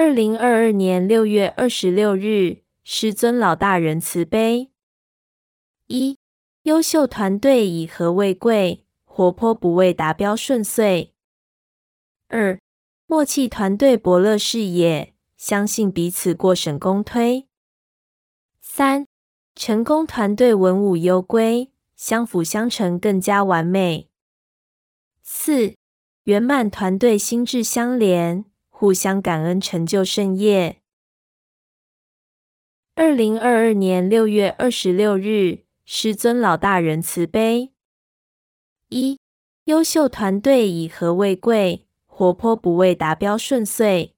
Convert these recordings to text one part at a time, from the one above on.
二零二二年六月二十六日，师尊老大人慈悲。一、优秀团队以和为贵，活泼不畏达标顺遂。二、默契团队伯乐视野，相信彼此过审公推。三、成功团队文武攸归，相辅相成更加完美。四、圆满团队心智相连，互相感恩成就盛业。二零二二年六月二十六日。师尊老大人慈悲。一、优秀团队以和为贵，活泼不畏达标顺遂。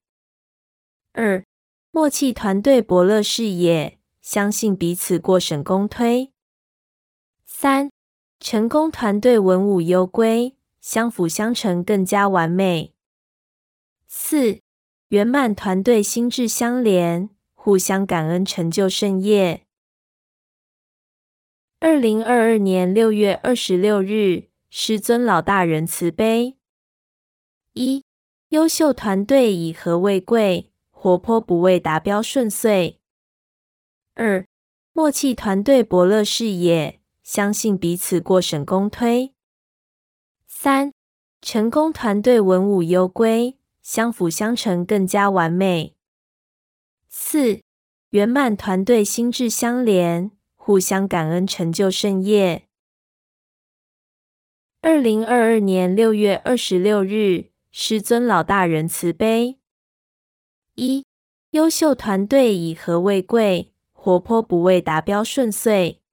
二、默契团队伯乐视野，相信彼此过审公推。三、成功团队文武攸归，相辅相成更加完美。四、圆满团队心智相连，互相感恩成就盛业。二零二二年六月二十六日，师尊老大人慈悲。一、优秀团队以和为贵，活泼不畏达标顺遂。二、默契团队伯乐视野，相信彼此过审公推。三、成功团队文武攸归，相辅相成更加完美。四、圆满团队心智相连。互相感恩，成就盛业。二零二二年六月二十六日，师尊老大人慈悲。一、优秀团队以和为贵，活泼不畏达标顺遂。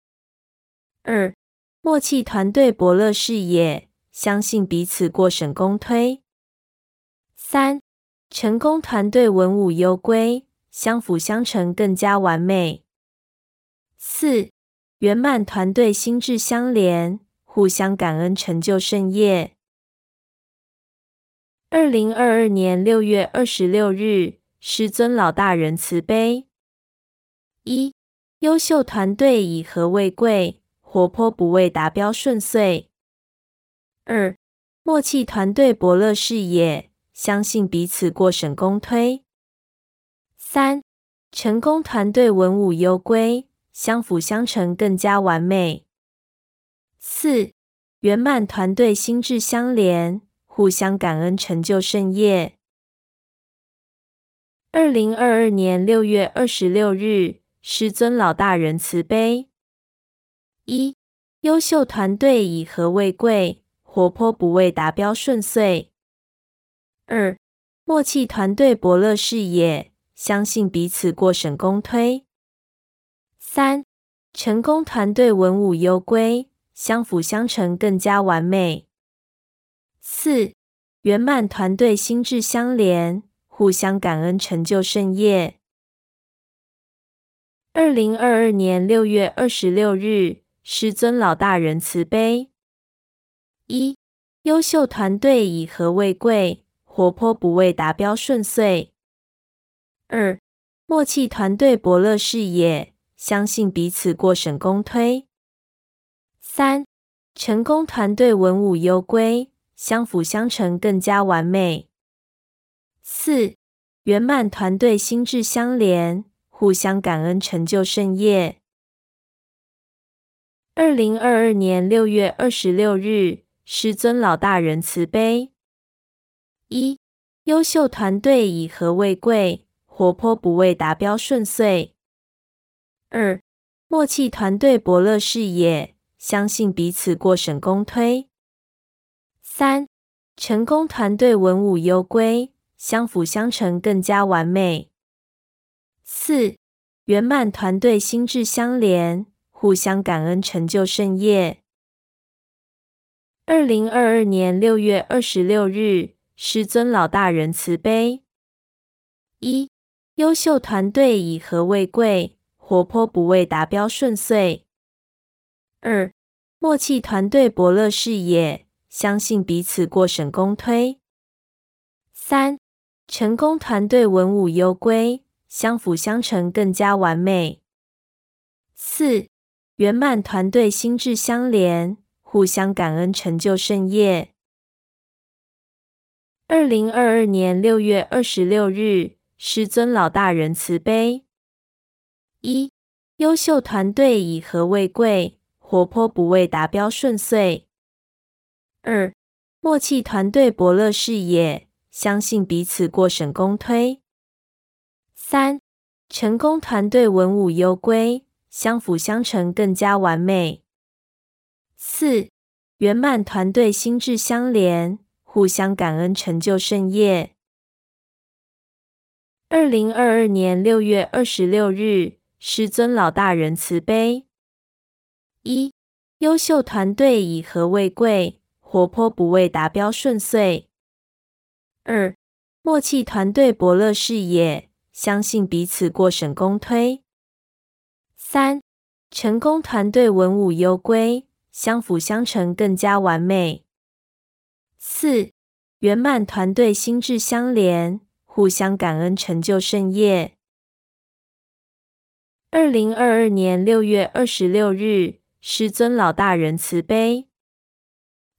二、默契团队伯乐视野，相信彼此过审公推。三、成功团队文武攸归，相辅相成更加完美。四、圆满团队心智相连，互相感恩成就盛业。二零二二年六月二十六日，师尊老大人慈悲。一、优秀团队以和为贵，活泼不畏达标顺遂。二、默契团队伯乐视野，相信彼此过审公推。三、成功团队文武攸归。相辅相成更加完美。四、圆满团队心智相连，互相感恩成就盛业。二零二二年六月二十六日，师尊老大人慈悲。一、优秀团队以和为贵，活泼不畏达标顺遂。二、默契团队伯乐视野，相信彼此过审公推。三、成功团队文武攸归，相辅相成更加完美。四、圆满团队心智相连，互相感恩成就盛业。二零二二年六月二十六日，师尊老大人慈悲。一、优秀团队以和为贵，活泼不畏达标顺遂。二、默契团队伯乐视野。相信彼此过审公推。三、成功团队文武攸归，相辅相成更加完美。四、圆满团队心智相连，互相感恩成就盛业。二零二二年六月二十六日，师尊老大人慈悲。一、优秀团队以和为贵，活泼不畏达标顺遂。二、默契团队伯乐视野，相信彼此过审公推。三、成功团队文武攸归，相辅相成更加完美。四、圆满团队心智相连，互相感恩成就盛业。二零二二年六月二十六日，师尊老大人慈悲。一、优秀团队以和为贵。活泼不畏达标顺遂。二、默契团队伯乐视野，相信彼此过审公推。三、成功团队文武攸归，相辅相成更加完美。四、圆满团队心智相连，互相感恩成就盛业。二零二二年六月二十六日，师尊老大人慈悲。一、优秀团队以和为贵，活泼不为达标顺遂。二、默契团队伯乐视野，相信彼此过审公推。三、成功团队文武攸归，相辅相成更加完美。四、圆满团队心智相连，互相感恩，成就盛业。二零二二年六月二十六日，师尊老大人慈悲。一、优秀团队以和为贵，活泼不为达标顺遂。二、默契团队伯乐视野，相信彼此过审公推。三、成功团队文武攸归，相辅相成更加完美。四、圆满团队心智相连。互相感恩，成就盛业。二零二二年六月二十六日，师尊老大人慈悲。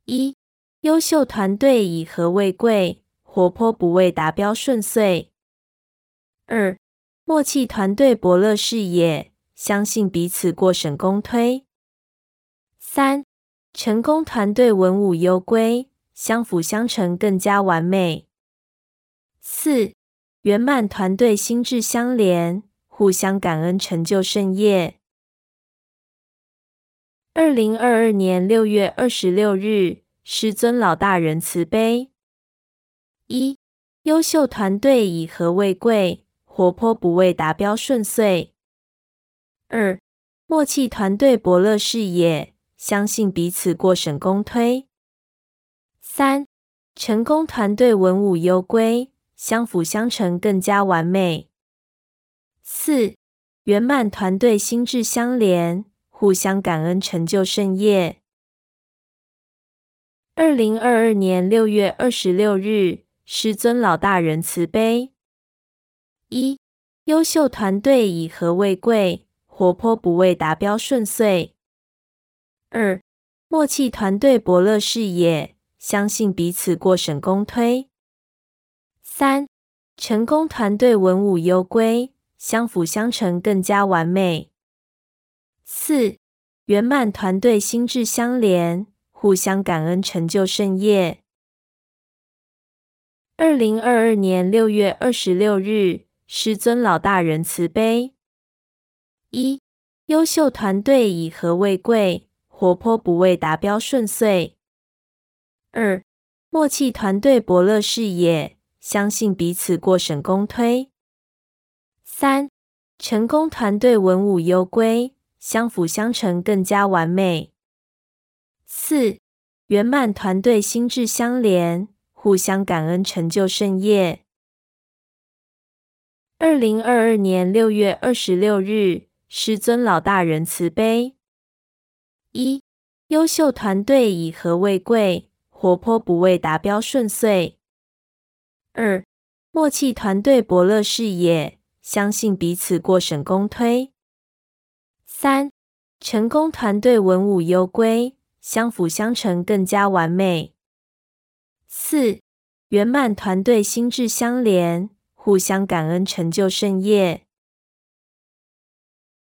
一、优秀团队以和为贵，活泼不为达标顺遂。二、默契团队伯乐视野，相信彼此过审公推。三、成功团队文武攸归，相辅相成更加完美。四、圆满团队心智相连，互相感恩，成就盛业。二零二二年六月二十六日，师尊老大人慈悲。一、优秀团队以和为贵，活泼不为达标顺遂。二、默契团队伯乐视野，相信彼此过审公推。三、成功团队文武攸归。相辅相成，更加完美。四、圆满团队心智相连，互相感恩，成就盛业。二零二二年六月二十六日，师尊老大人慈悲。一、优秀团队以和为贵，活泼不为达标顺遂。二、默契团队伯乐视野，相信彼此过审公推。三、成功团队文武攸归，相辅相成更加完美。四、圆满团队心智相连，互相感恩，成就盛业。二零二二年六月二十六日，师尊老大人慈悲。一、优秀团队以和为贵，活泼不为达标顺遂。二、默契团队伯乐视野。相信彼此过审公推。三、成功团队文武攸归，相辅相成更加完美。四、圆满团队心智相连，互相感恩，成就盛业。二零二二年六月二十六日，师尊老大人慈悲。一、优秀团队以和为贵，活泼不为达标顺遂。二、默契团队伯乐视野，相信彼此过审公推。三、成功团队文武攸归，相辅相成更加完美。四、圆满团队心智相连，互相感恩，成就盛业。